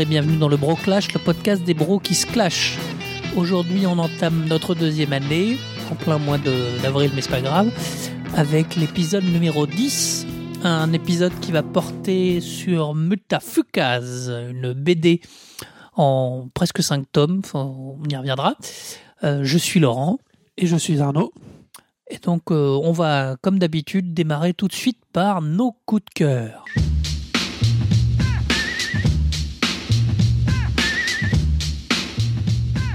et bienvenue dans le Bro Clash, le podcast des bros qui se clashent. Aujourd'hui, on entame notre deuxième année, en plein mois d'avril, mais c'est pas grave, avec l'épisode numéro 10, un épisode qui va porter sur Mutafukaz, une BD en presque 5 tomes, on y reviendra. Euh, je suis Laurent. Et je suis Arnaud. Et donc, euh, on va, comme d'habitude, démarrer tout de suite par nos coups de cœur.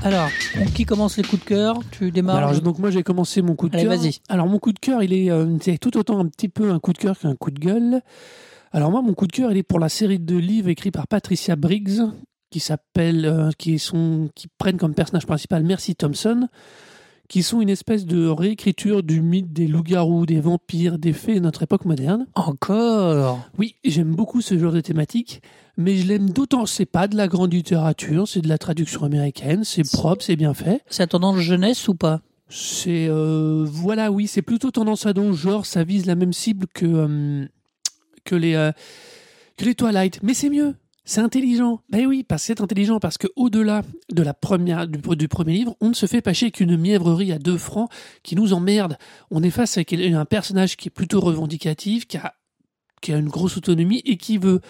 Alors, qui commence les coups de cœur Tu démarres Alors, donc moi j'ai commencé mon coup de Allez, cœur. vas-y. Alors mon coup de cœur, il est euh, c'est tout autant un petit peu un coup de cœur qu'un coup de gueule. Alors moi mon coup de cœur, il est pour la série de livres écrits par Patricia Briggs qui s'appelle euh, qui sont qui prennent comme personnage principal Mercy Thompson qui sont une espèce de réécriture du mythe des loups-garous, des vampires, des fées de notre époque moderne. Encore? Oui, j'aime beaucoup ce genre de thématique, mais je l'aime d'autant, c'est pas de la grande littérature, c'est de la traduction américaine, c'est propre, c'est bien fait. C'est à tendance jeunesse ou pas? C'est euh, voilà, oui, c'est plutôt tendance ado, genre ça vise la même cible que euh, que les euh, que les Twilight, mais c'est mieux. C'est intelligent. Ben oui, parce que c'est intelligent parce que au-delà de la première du, premier livre, on ne se fait pas chier qu'une mièvrerie à deux francs qui nous emmerde. On est face avec un personnage qui est plutôt revendicatif, qui a qui a une grosse autonomie et qui veut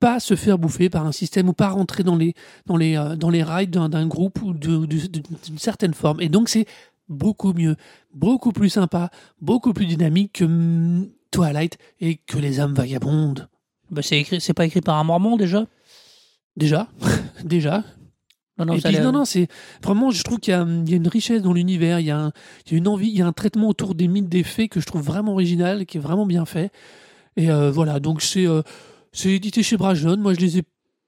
pas se faire bouffer par un système ou pas rentrer dans les dans les euh, dans les rails d'un groupe ou d'une certaine forme. Et donc c'est beaucoup mieux, beaucoup plus sympa, beaucoup plus dynamique que hum, Twilight et que les âmes vagabondes. Bah, C'est écrit, c'est pas écrit par un mormon déjà Déjà, déjà. Non, non, et puis, non, non, c'est vraiment, je trouve qu'il y, a il y a une richesse dans l'univers, il y, a un- il y a une envie, il y a un traitement autour des mythes des fées que je trouve vraiment original, qui est vraiment bien fait. Et euh, voilà, donc c'est euh, c'est édité chez Brajon. Moi, je les ai,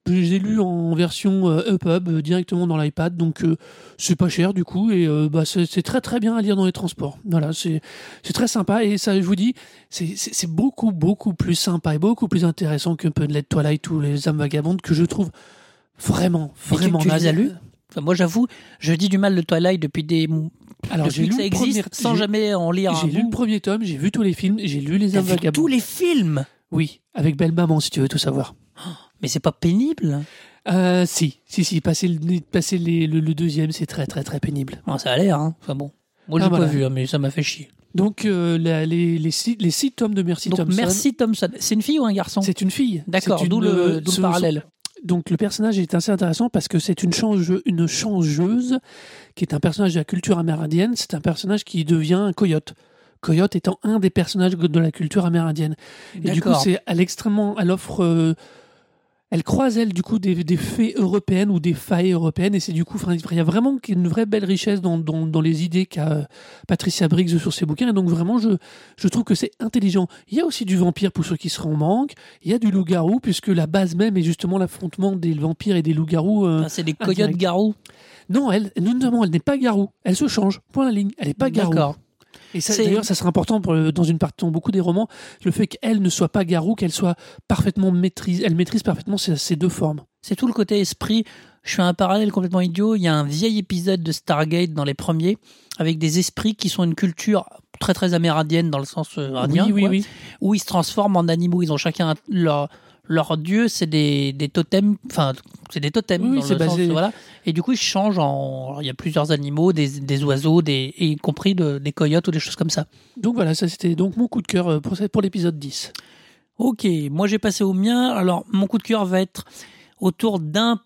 je les ai lus en version euh, EPUB euh, directement dans l'iPad, donc euh, c'est pas cher du coup, et bah, c'est très très bien à lire dans les transports. Voilà, c'est très sympa, et ça, je vous dis, c'est- beaucoup beaucoup plus sympa et beaucoup plus intéressant que Punlet Twilight ou les âmes vagabondes que je trouve vraiment Et tu- vraiment tu les as lus? Enfin, Moi, j'avoue, je dis du mal de Twilight depuis des Alors j'ai lu ça le existe, premier- sans j'ai- jamais en lire un J'ai lu le premier tome, j'ai vu tous les films, j'ai lu les vagabondes. tous les films? Oui, avec Belle Maman si tu veux tout savoir. Mais c'est pas pénible Euh, si, si, si, passer le, passer les- le, le deuxième, c'est très, très, très pénible. Bon, Ça a l'air, hein. Enfin bon. Moi, j'ai Ah, pas voilà. vu, hein, mais ça m'a fait chier. Donc, euh, la- les, les, six, les six tomes de Mercy Donc, Thompson. merci Thompson. C'est une fille ou un garçon? C'est une fille. D'accord, d'où le, euh, le parallèle. Donc, le personnage est assez intéressant parce que c'est une, change, une changeuse qui est un personnage de la culture amérindienne. C'est un personnage qui devient un coyote. Coyote étant un des personnages de la culture amérindienne. Et du coup, c'est elle extrêmement, elle offre, euh, elle croise elle du coup des, des fées européennes ou des failles européennes et c'est du coup, il y a vraiment une vraie belle richesse dans, dans, dans les idées qu'a euh, Patricia Briggs sur ses bouquins et donc vraiment je, je trouve que c'est intelligent. Il y a aussi du vampire pour ceux qui seraient en manque, il y a du loup-garou puisque la base même est justement l'affrontement des vampires et des loups-garous. euh, Ah, c'est des indirect. coyotes garous. Non, elle, non, elle n'est pas garou, elle se change, point la ligne, elle n'est pas garou. Et ça, d'ailleurs, ça sera important pour le- dans une partie, dans beaucoup des romans, le fait qu'elle ne soit pas garou, qu'elle soit parfaitement maîtrise, elle maîtrise parfaitement ces, ces deux formes. C'est tout le côté esprit. Je fais un parallèle complètement idiot. Il y a un vieil épisode de Stargate dans les premiers avec des esprits qui sont une culture très très amérindienne dans le sens euh, indien, oui, oui, quoi, oui. où ils se transforment en animaux. Ils ont chacun un- leur leur dieu, c'est des, des totems, enfin c'est des totems Oui, dans c'est le sens, basé- voilà. Et du coup ils changent en, il y a plusieurs animaux, des, des oiseaux, des y compris de- des coyotes ou des choses comme ça. Donc voilà, ça c'était donc mon coup de cœur euh, pour, l'épisode 10. Ok, moi j'ai passé au mien. Alors mon coup de cœur va être autour d'un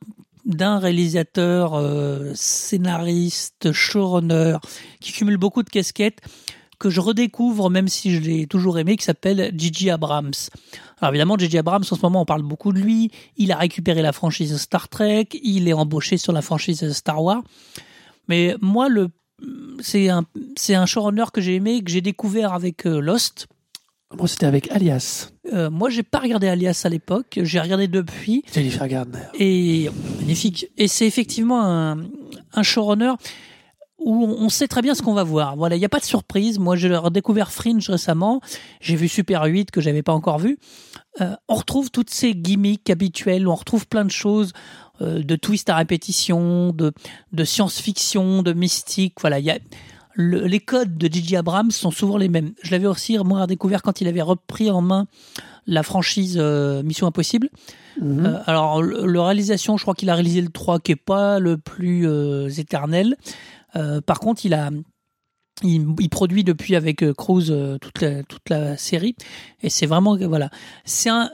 d'un réalisateur, euh, scénariste, showrunner, qui cumule beaucoup de casquettes, que je redécouvre, même si je l'ai toujours aimé, qui s'appelle Gigi Abrams. Alors évidemment, Gigi Abrams, en ce moment, on parle beaucoup de lui. Il a récupéré la franchise Star Trek, il est embauché sur la franchise Star Wars. Mais moi, le c'est un, c'est un showrunner que j'ai aimé, que j'ai découvert avec euh, Lost. Moi c'était avec Alias, Euh, moi, j'ai pas regardé Alias à l'époque. J'ai regardé depuis. Jennifer Gardner. Et magnifique. Et c'est effectivement un, un showrunner où on sait très bien ce qu'on va voir. Voilà, il n'y a pas de surprise. Moi, j'ai redécouvert Fringe récemment. J'ai vu Super 8 que j'avais pas encore vu. Euh, on retrouve toutes ces gimmicks habituelles. On retrouve plein de choses euh, de twists à répétition, de, de science-fiction, de mystique. Voilà, il y a le- les codes de J.J. Abrams sont souvent les mêmes. Je l'avais aussi moi découvert quand il avait repris en main la franchise euh, Mission Impossible. Mhm. Euh, alors, le, le réalisation, je crois qu'il a réalisé le 3 qui est pas le plus euh, éternel. Par contre, il a il, il produit depuis avec Cruise euh, toute la, toute la série et c'est vraiment voilà c'est un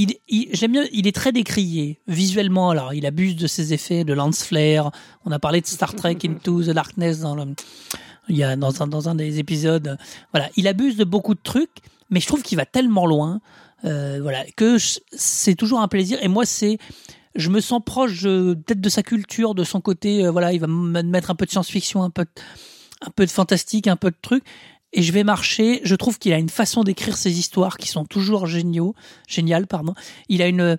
il, il- j'aime bien il est très décrié visuellement alors il abuse de ses effets de lance flare. On a parlé de Star Trek Into the Darkness dans le il y a dans un dans un des épisodes. Voilà il abuse de beaucoup de trucs mais je trouve qu'il va tellement loin euh, voilà que c'est toujours un plaisir. Et moi c'est je me sens proche euh, peut-être de sa culture de son côté euh, voilà il va me mettre un peu de science-fiction un peu de, un peu de fantastique un peu de trucs et je vais marcher je trouve qu'il a une façon d'écrire ses histoires qui sont toujours géniaux géniales pardon il a une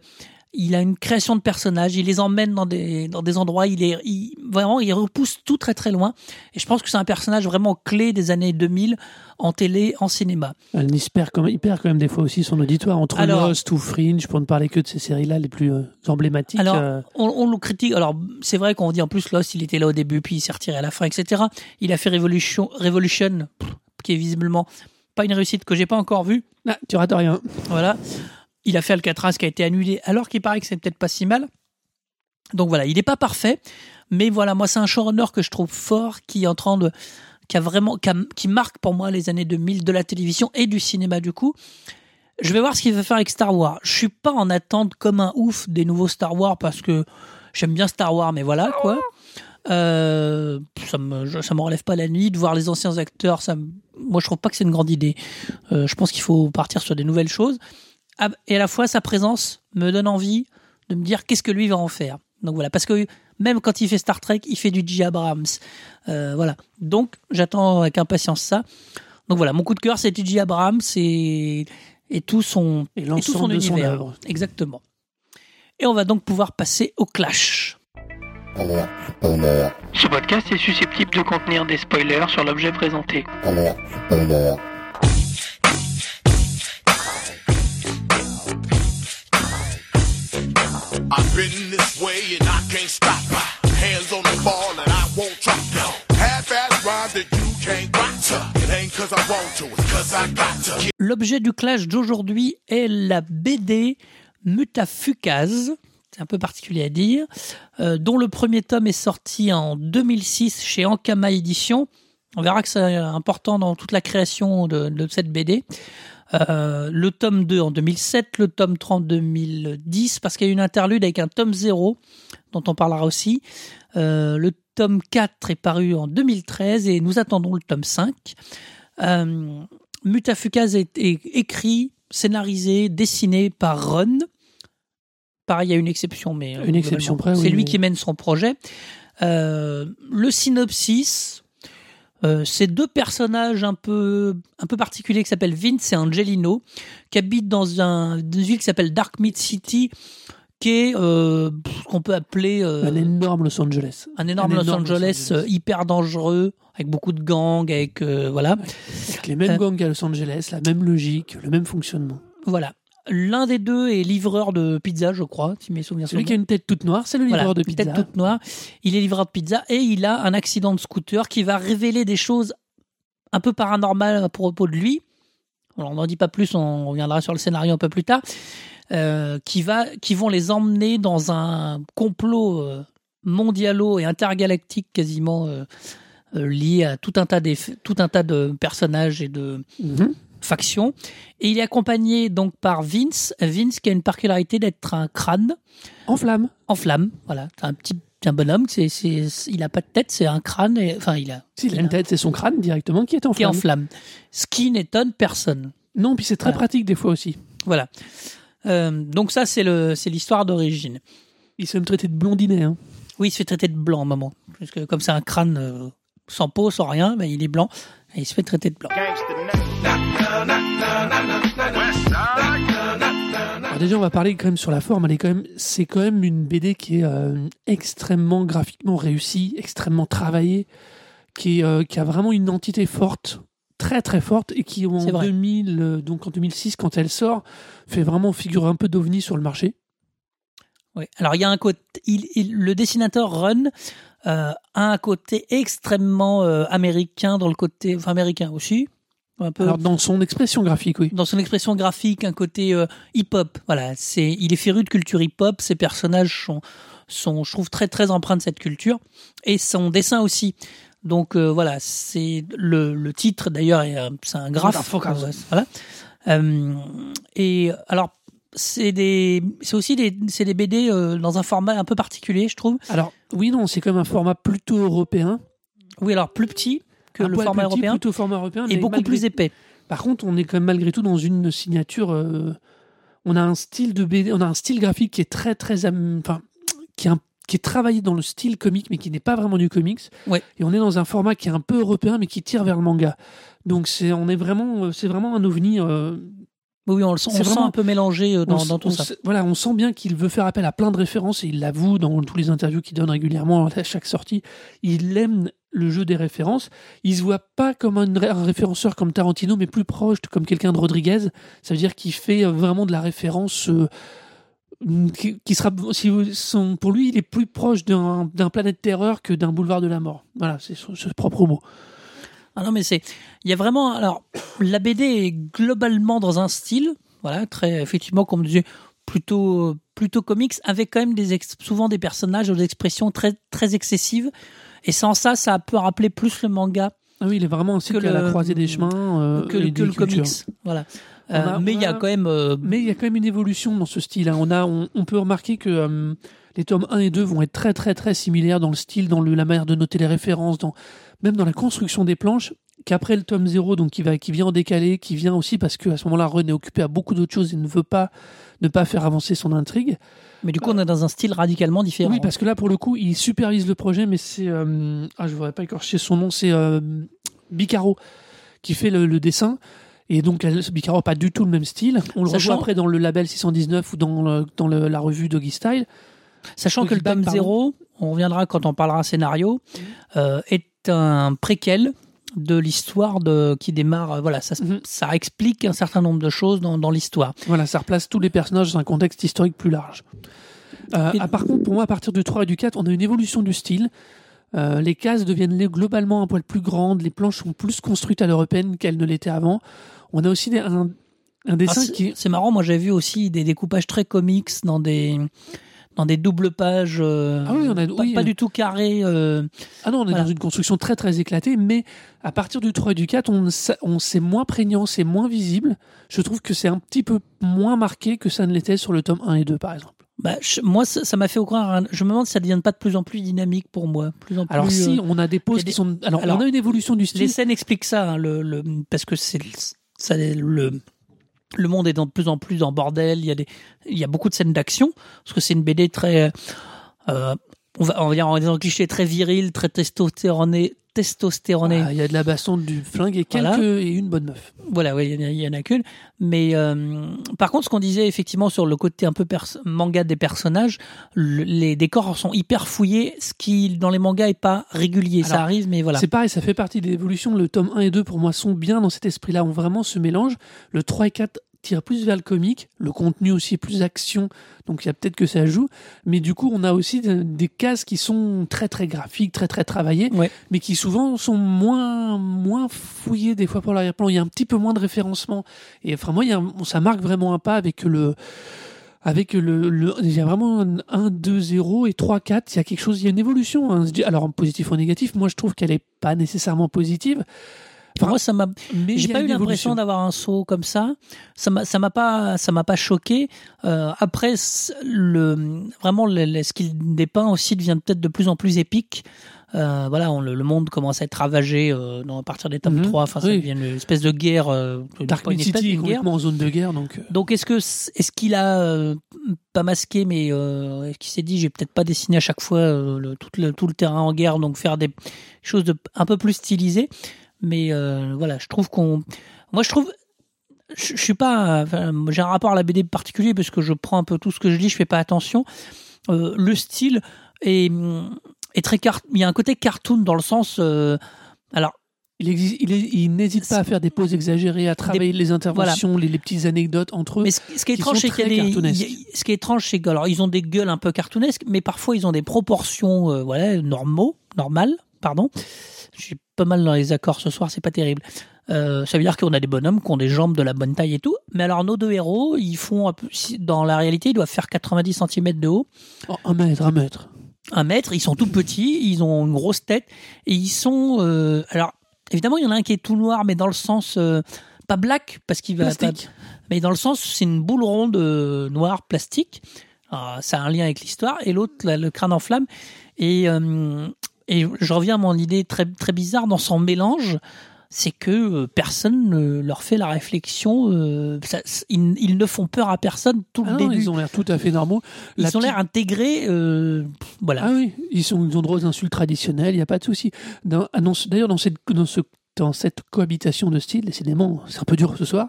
il a une création de personnages, il les emmène dans des, dans des endroits, il est il, vraiment il repousse tout très très loin. Et je pense que c'est un personnage vraiment clé des années 2000 en télé, en cinéma. Elle il perd, quand même, il perd quand même des fois aussi son auditoire entre Alors- Lost ou Fringe, pour ne parler que de ces séries-là les plus euh, emblématiques. Alors, euh, on, on le critique. Alors, c'est vrai qu'on dit en plus Lost, il était là au début, puis il s'est retiré à la fin, etc. Il a fait Revolution, qui est visiblement pas une réussite que j'ai pas encore vue. ah, tu rates rien. Voilà. Il a fait Alcatraz qui a été annulé, alors qu'il paraît que c'est peut-être pas si mal. Donc voilà, il n'est pas parfait, mais voilà, moi c'est un showrunner que je trouve fort, qui est en train de, qui a vraiment, qui, a- qui marque pour moi les années 2000 de la télévision et du cinéma du coup. Je vais voir ce qu'il va faire avec Star Wars. Je suis pas en attente comme un ouf des nouveaux Star Wars parce que j'aime bien Star Wars, mais voilà quoi. Euh, ça me ça me relève pas la nuit de voir les anciens acteurs. Ça, me- moi je trouve pas que c'est une grande idée. Euh, je pense qu'il faut partir sur des nouvelles choses. Ah, Et à la fois sa présence me donne envie de me dire qu'est-ce que lui va en faire? Donc voilà, parce que même quand il fait Star Trek, il fait du J. Abrams. Euh, voilà. Donc j'attends avec impatience ça. Donc voilà, mon coup de cœur c'est J. Abrams et, et tout son Et et tout son de son univers. œuvre. Exactement. Et on va donc pouvoir passer au clash. Alerte spoiler, Ce podcast est susceptible de contenir des spoilers sur l'objet présenté. alerte spoiler, I've been this way and I can't stop. Hands on the ball and I won't drop. Half-ass rhyme that you can't rock. It ain't cause I want to, it's cause I got to. L'objet du clash d'aujourd'hui est la BD Mutafukaz, c'est un peu particulier à dire, euh, dont le premier tome est sorti en 2006 chez Ankama Édition. On verra que c'est important dans toute la création de, cette BD. Euh, le tome 2 en 2007, le tome 3 en 2010, parce qu'il y a une interlude avec un tome 0, dont on parlera aussi. Euh, le tome 4 est paru en 2013 et nous attendons le tome 5. Euh, Mutafukaz est, est écrit, scénarisé, dessiné par Run. Pareil, il y a une exception, mais euh, Une exception près, c'est oui, lui qui mène son projet. Euh, le synopsis, euh, c'est deux personnages un peu, un peu particuliers qui s'appellent Vince et Angelino, qui habitent dans un, une ville qui s'appelle Dark Mid City, qui est euh, ce qu'on peut appeler euh, Un énorme Los Angeles. un énorme un Los énorme Angeles, Los Angeles. hyper dangereux, avec beaucoup de gangs, avec voilà. Avec les mêmes gangs à Los Angeles, la même logique, le même fonctionnement. Voilà. L'un des deux est livreur de pizza, je crois, si mes souvenirs sont Celui qui a une tête toute noire, c'est le livreur Voilà, de une pizza. tête toute noire. Il est livreur de pizza et il a un accident de scooter qui va révéler des choses un peu paranormales à propos de lui. Alors, on n'en dit pas plus, on reviendra sur le scénario un peu plus tard. euh, qui, va, qui vont les emmener dans un complot euh, mondialo et intergalactique quasiment euh, lié à tout un, tas tout un tas de personnages et de, Mhm. Faction. Et il est accompagné donc par Vince. Vince qui a une particularité d'être un crâne En flamme. en flamme. Voilà, c'est un petit un bonhomme. C'est, c'est, il a pas de tête, c'est un crâne. Et, enfin, il a S'il a une tête, c'est son crâne directement qui est en qui est en flamme. flamme. Ce qui n'étonne personne. Non, puis c'est très Voilà. pratique des fois aussi. Voilà. Euh, donc ça, c'est le, c'est l'histoire d'origine. Il se fait traiter de blondinet. Hein. Oui, il se fait traiter de blanc, maman. Parce que comme c'est un crâne euh, sans peau, sans rien, ben, il est blanc. Et il se fait traiter de blanc. Alors déjà, on va parler quand même sur la forme. Elle est quand même, c'est quand même une BD qui est euh, extrêmement graphiquement réussie, extrêmement travaillée, qui, est, euh, qui a vraiment une identité forte, très très forte, et qui en C'est vrai. 2000, euh, donc en 2006, quand elle sort, fait vraiment figure un peu d'ovni sur le marché. Oui. Alors il y a un côté, il, il- le dessinateur Run a un côté extrêmement euh, américain dans le côté, enfin américain aussi, un peu Alors, dans son expression graphique, oui. dans son expression graphique, un côté euh, hip-hop. Voilà, c'est, il est féru de culture hip-hop. Ses personnages sont, sont, je trouve, très très empreints de cette culture et son dessin aussi. Donc euh, voilà, c'est le, le titre d'ailleurs, est, euh, c'est un graphe. Voilà. Euh, et alors. C'est des, c'est aussi des, c'est des BD euh, dans un format un peu particulier, je trouve. Alors, oui, non, c'est comme un format plutôt européen. Oui, alors plus petit que Un le format petit, européen Plutôt format européen. et mais beaucoup malgré- plus épais. Par contre, on est quand même malgré tout dans une signature. euh, on a un style de BD, on a un style graphique qui est très très, enfin, qui est, un- qui est travaillé dans le style comique, mais qui n'est pas vraiment du comics. Ouais. Et on est dans un format qui est un peu européen, mais qui tire vers le manga. Donc c'est, on est vraiment, euh, c'est vraiment un ovni. euh, Oui, on le sent, on sent un peu mélangé euh, on dans, tout on ça. Voilà, on sent bien qu'il veut faire appel à plein de références et il l'avoue dans tous les interviews qu'il donne régulièrement à chaque sortie. Il aime le jeu des références. Il se voit pas comme un, ré- un référenceur comme Tarantino, mais plus proche comme quelqu'un de Rodriguez. Ça veut dire qu'il fait euh, vraiment de la référence. euh, qui, qui sera, si vous- son- pour lui, il est plus proche d'un d'un planète terreur que d'un boulevard de la mort. Voilà, c'est son, son propre mot. Ah non, mais c'est. Il y a vraiment. Alors, la BD est globalement dans un style, voilà, très, effectivement, comme disait, plutôt, plutôt comics, avec quand même des ex- souvent des personnages des expressions très, très excessives. Et sans ça, ça peut rappeler plus le manga Ah oui, il est vraiment aussi Que à la croisée des chemins euh, que, et que des le cultures. comics. Voilà. A- Euh, mais il y a quand même. euh, Mais il y a quand même une évolution dans ce style. hein. On, a, on, on peut remarquer que les tomes 1 et 2 vont être très très très similaires dans le style, dans le, la manière de noter les références, dans, même dans la construction des planches. Qu'après le tome 0, donc qui, va, qui vient en décalé, qui vient aussi parce qu'à ce moment-là, Ron est occupé à beaucoup d'autres choses et ne veut pas ne pas faire avancer son intrigue. mais du coup, on est dans un style radicalement différent. Oui, parce que là, pour le coup, il supervise le projet, mais c'est. euh, ah, je ne voudrais pas écorcher son nom, c'est euh, Bicaro qui fait le, le dessin. Et donc, Bicaro n'a pas du tout le même style. On le Sachant- revoit après dans le label 619 ou dans, le- dans le- la revue Doggy Style. Sachant que le pardon. 0, on reviendra quand on parlera scénario, euh, est un préquel de l'histoire de qui démarre. euh, Voilà, ça, Mhm. ça explique un certain nombre de choses dans, dans l'histoire. Voilà, ça replace tous les personnages dans un contexte historique plus large. Euh, Et- ah, par contre, pour moi, à partir du 3 et du 4, on a une évolution du style. Euh, les cases deviennent globalement un poil plus grandes, les planches sont plus construites à l'européenne qu'elles ne l'étaient avant. On a aussi des- un, un Ah, dessin c'est qui... c'est marrant, moi j'ai vu aussi des découpages très comics dans des dans des doubles pages, euh, Ah oui, on a- pas, oui, pas du tout carrés. euh, Ah non, on est Voilà. dans une construction très très éclatée, mais à partir du 3 et du 4, on, c'est moins prégnant, c'est moins visible. Je trouve que c'est un petit peu moins marqué que ça ne l'était sur le tome 1 et 2, par exemple. bah, je- moi, ça m'a fait croire. Je me demande si ça ne devient pas de plus en plus dynamique pour moi, plus en Alors plus. si, euh, on a des a qui sont... Alors, alors, on a une évolution du style. Les scènes expliquent ça, hein, le, le- parce que c'est ça, le le monde est de plus en plus en bordel. Il y a des, il y a beaucoup de scènes d'action parce que c'est une BD très, euh, on va, en disant cliché très viril, très testostéroné, testostéroné. Ah, Il y a de la baston, du flingue et quelques Voilà. et une bonne meuf. Voilà, ouais, il y en a- il y, en a qu'une. Mais euh, par contre, ce qu'on disait effectivement sur le côté un peu manga des personnages, le- les décors sont hyper fouillés, ce qui dans les mangas est pas régulier. ça arrive, mais voilà. C'est pareil, ça fait partie de l'évolution. Le tome 1 et 2, pour moi, sont bien dans cet esprit-là. On vraiment se mélange. Le 3 et 4 tire plus vers le comique. Le contenu aussi est plus action. Donc, il y a peut-être que ça joue. Mais du coup, on a aussi de- des cases qui sont très, très graphiques, très, très travaillées. Ouais. Mais qui souvent sont moins, moins fouillées des fois pour l'arrière-plan. Il y a un petit peu moins de référencement. Et enfin, moi, il y a un- ça marque vraiment un pas avec le, avec le, le- il y a vraiment un 1, 2, 0 et 3, 4, il y a quelque chose, il y a une évolution. hein. Alors, en positif ou en négatif, moi je trouve qu'elle est pas nécessairement positive. Enfin, moi, ça m'a. J'ai pas eu l'impression d'avoir un saut comme ça. Ça m'a, ça m'a pas, ça m'a pas choqué. Euh, après, le, vraiment, le- le- ce qu'il dépeint aussi devient peut-être de plus en plus épique. Euh, voilà, on- le, le monde commence à être ravagé euh, dans, à partir des tomes Mhm. 3. Enfin, ça Oui. devient une espèce de guerre. Euh, Dark une Knight espèce, City est une guerre. complètement en zone de guerre, donc. euh, Donc, est-ce que, est-ce qu'il a euh, pas masqué, mais euh, est-ce qu'il s'est dit, j'ai peut-être pas dessiné à chaque fois euh, le, tout, le, tout le terrain en guerre, donc faire des choses de, un peu plus stylisées? Mais euh, voilà, je trouve qu'on, moi, je trouve, je, je suis pas, enfin, j'ai un rapport à la BD particulier parce que je prends un peu tout ce que je lis, je fais pas attention. Euh, le style est, est très car, il y a un côté cartoon dans le sens, euh, alors Il, il, n'hésite pas à faire des pauses exagérées, à travailler les interventions, les, les petites anecdotes entre eux. Mais ce, ce qui est étrange, c'est qu'il y a très des. cartoonesques. il y a- Ce qui est étrange, c'est que alors ils ont des gueules un peu cartoonesques, mais parfois ils ont des proportions, euh, voilà, normaux, normales, pardon. Je pas mal dans les accords ce soir, c'est pas terrible. Euh, ça veut dire qu'on a des bonhommes qui ont des jambes de la bonne taille et tout. Mais alors nos deux héros, ils font dans la réalité, ils doivent faire 90 cm de haut, Oh, un mètre, un mètre. un mètre. Ils sont tout petits, ils ont une grosse tête et ils sont. euh, alors évidemment, il y en a un qui est tout noir, mais dans le sens euh, pas black parce qu'il va Plastique. mais dans le sens c'est une boule ronde noire plastique. Alors, ça a un lien avec l'histoire. Et l'autre, le crâne en flamme. Et, euh, et je reviens à mon idée très, très bizarre dans son mélange. C'est que euh, personne ne leur fait la réflexion. euh, ça- ils, ils ne font peur à personne tout le Ah non, début. ils ont l'air tout à fait normaux. Ils La ont l'air intégrés. euh, voilà. Ah oui, ils, sont, ils ont droit aux insultes traditionnelles, il n'y a pas de souci. Ah non, D'ailleurs, dans cette, dans, ce, dans cette cohabitation de style, décidément, c'est un peu dur ce soir,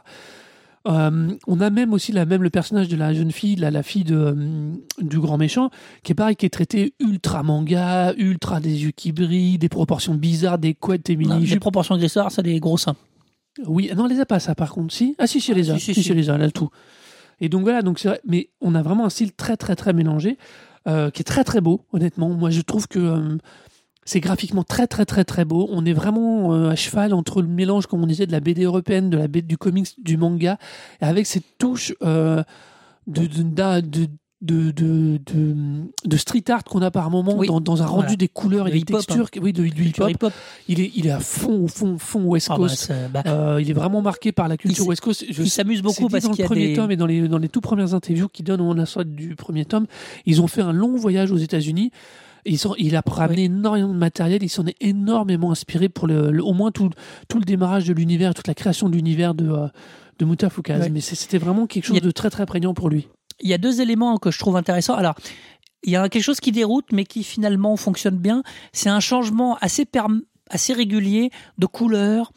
euh, on a même aussi la, même le personnage de la jeune fille, la, la fille de, euh, du grand méchant, qui est pareil, qui est traité ultra manga, ultra des yeux qui brillent, des proportions bizarres, des couettes et mini les proportions de l'histoire, ça a des gros seins. oui, ah non, elle les a pas, ça, par contre. Si Ah, si, si, elle les a. si, si, Si, si. si, elle les a, elle a tout. Et donc voilà, donc c'est vrai, mais on a vraiment un style très, très, très mélangé, euh, qui est très, très beau, honnêtement. Moi, je trouve que c'est graphiquement très, très, très, très beau. On est vraiment euh, à cheval entre le mélange, comme on disait, de la BD européenne, de la BD, du comics, du manga, et avec cette touche euh, de, de, street art qu'on a par moment Oui. dans, dans un rendu Voilà. des couleurs et De des hip-hop, textures. Oui, de, hip-hop. Il est, il est à fond, au fond, fond West Ah bah, Coast. bah, Euh, il est vraiment marqué par la culture West Coast. Je il s'amuse beaucoup parce qu'il y a premier des. tome et dans les, dans les tout premières interviews qu'il donne au sorte du premier tome, ils ont fait un long voyage aux États-Unis. Ils il a ramené énormément de matériel, il s'en est énormément inspiré pour le, le- au moins tout, tout le démarrage de l'univers, toute la création de l'univers de, euh, de Mutafukaz. Ouais. Mais c'était vraiment quelque chose a- de très très prégnant pour lui. il y a deux éléments que je trouve intéressants. Alors, il y a quelque chose qui déroute, mais qui finalement fonctionne bien. C'est un changement assez, assez régulier de couleur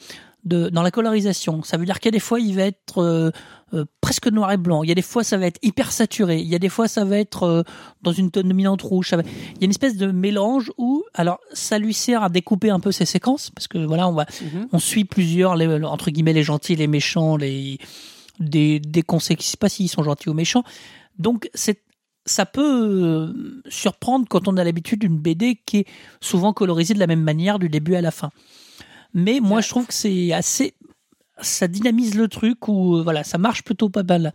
de, dans la colorisation. Ça veut dire qu'il y a des fois, il va être euh, euh, presque noir et blanc. Il y a des fois, ça va être hyper saturé. Il y a des fois, ça va être euh, dans une tonne dominante rouge. Ça va- Il y a une espèce de mélange où, alors, ça lui sert à découper un peu ses séquences, parce que voilà, on va, on suit plusieurs, les, entre guillemets, les gentils, les méchants, les des, des conséquences. Je sais pas s'ils sont gentils ou méchants. Donc, c'est ça peut euh, surprendre quand on a l'habitude d'une BD qui est souvent colorisée de la même manière du début à la fin. Mais moi, je trouve que c'est assez, ça dynamise le truc ou voilà, ça marche plutôt pas mal.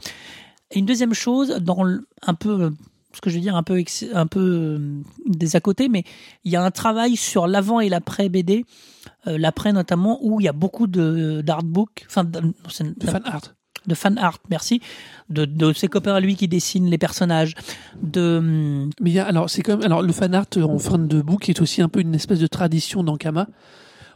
Et une deuxième chose, dans le- un peu, euh, ce que je veux dire, un peu, un peu euh, des à côté, mais il y a un travail sur l'avant et l'après BD, euh, l'après notamment, où il y a beaucoup de d'artbook, enfin, de, fan art. de fan art, merci, de, de ses copains à lui qui dessinent les personnages, de hum, Mais il y a, alors, c'est comme, alors, le fan art euh, en fin de book est aussi un peu une espèce de tradition d'Ankama.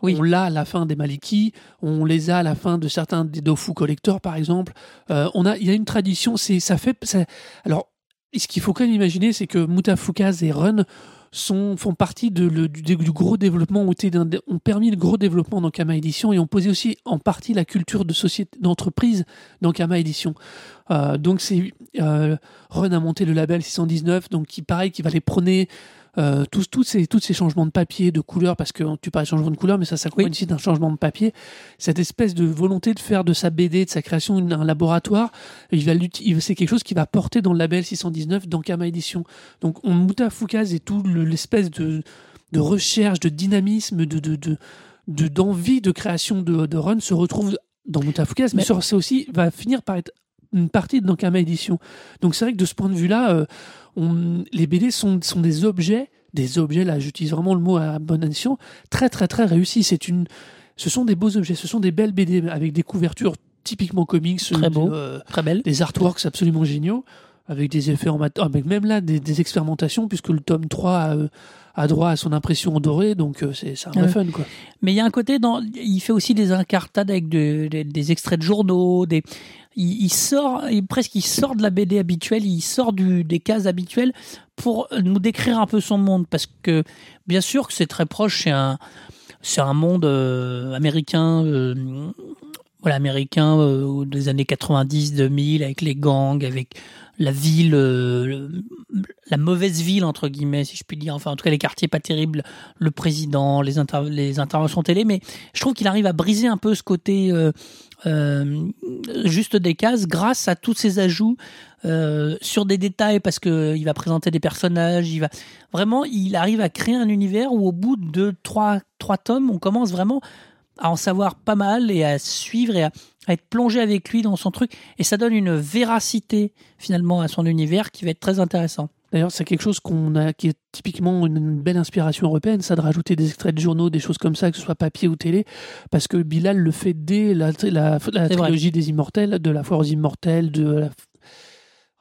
On l'a à la fin des Maliki, on les a à la fin de certains des Dofu Collector, par exemple. Euh, on a, il y a une tradition, c'est, ça fait, ça, alors, ce qu'il faut quand même imaginer, c'est que Mutafukaz et Run sont, font partie du, gros développement, ont, permis le gros développement d'Ankama Édition et ont posé aussi en partie la culture de société, d'entreprise d'Ankama Édition. Euh, donc c'est, euh, Run a monté le label 619, donc qui pareil, qui va les prôner euh, tous, tous ces, tous ces changements de papier, de couleur, parce que tu parles de changement de couleur, mais ça s'accompagne Oui. aussi d'un changement de papier. Cette espèce de volonté de faire de sa BD, de sa création, une- un laboratoire, il va c'est quelque chose qui va porter dans le label 619 d'Ankama Édition. Donc on Moutafoukaz et tout le- l'espèce de, de recherche, de dynamisme, de, de, de, de- d'envie de création de, de Run se retrouve dans Moutafoukaz, mais, Mais- c'est aussi va finir par être une partie de Nankama Édition. Donc c'est vrai que de ce point de vue-là, euh, on- les BD sont, sont des objets, des objets, là j'utilise vraiment le mot à bonne addition, très très très réussis. C'est une, ce sont des beaux objets, ce sont des belles BD avec des couvertures typiquement comics, Très euh, beau. euh, très belle. des artworks absolument géniaux, avec des effets en mat- avec même là des, des expérimentations, puisque le tome 3 a, euh, a droit à son impression en doré, donc euh, c'est c'est un vrai Ouais. fun quoi. Mais il y a un côté dans, il fait aussi des incartades avec de- des- des extraits de journaux, des, il, il sort, il, presque il sort de la BD habituelle, il sort du, des cases habituelles pour nous décrire un peu son monde, parce que bien sûr que c'est très proche, c'est un, c'est un monde euh, américain, euh, voilà américain euh, des années 90 2000 avec les gangs avec la ville euh, la mauvaise ville entre guillemets si je puis dire. Enfin en tout cas les quartiers pas terribles le président les inter- les interventions télé. Mais je trouve qu'il arrive à briser un peu ce côté euh, euh, juste des cases grâce à tous ces ajouts sur des détails parce que il va présenter des personnages il va vraiment il arrive à créer un univers où au bout de trois trois tomes on commence vraiment à en savoir pas mal et à suivre et à, à être plongé avec lui dans son truc. Et ça donne une véracité finalement à son univers qui va être très intéressant. D'ailleurs, c'est quelque chose qu'on a, qui est typiquement une belle inspiration européenne, ça de rajouter des extraits de journaux, des choses comme ça, que ce soit papier ou télé, parce que Bilal le fait dès la, la, la C'est vrai. trilogie des Immortels, de la Foire aux Immortels, de la...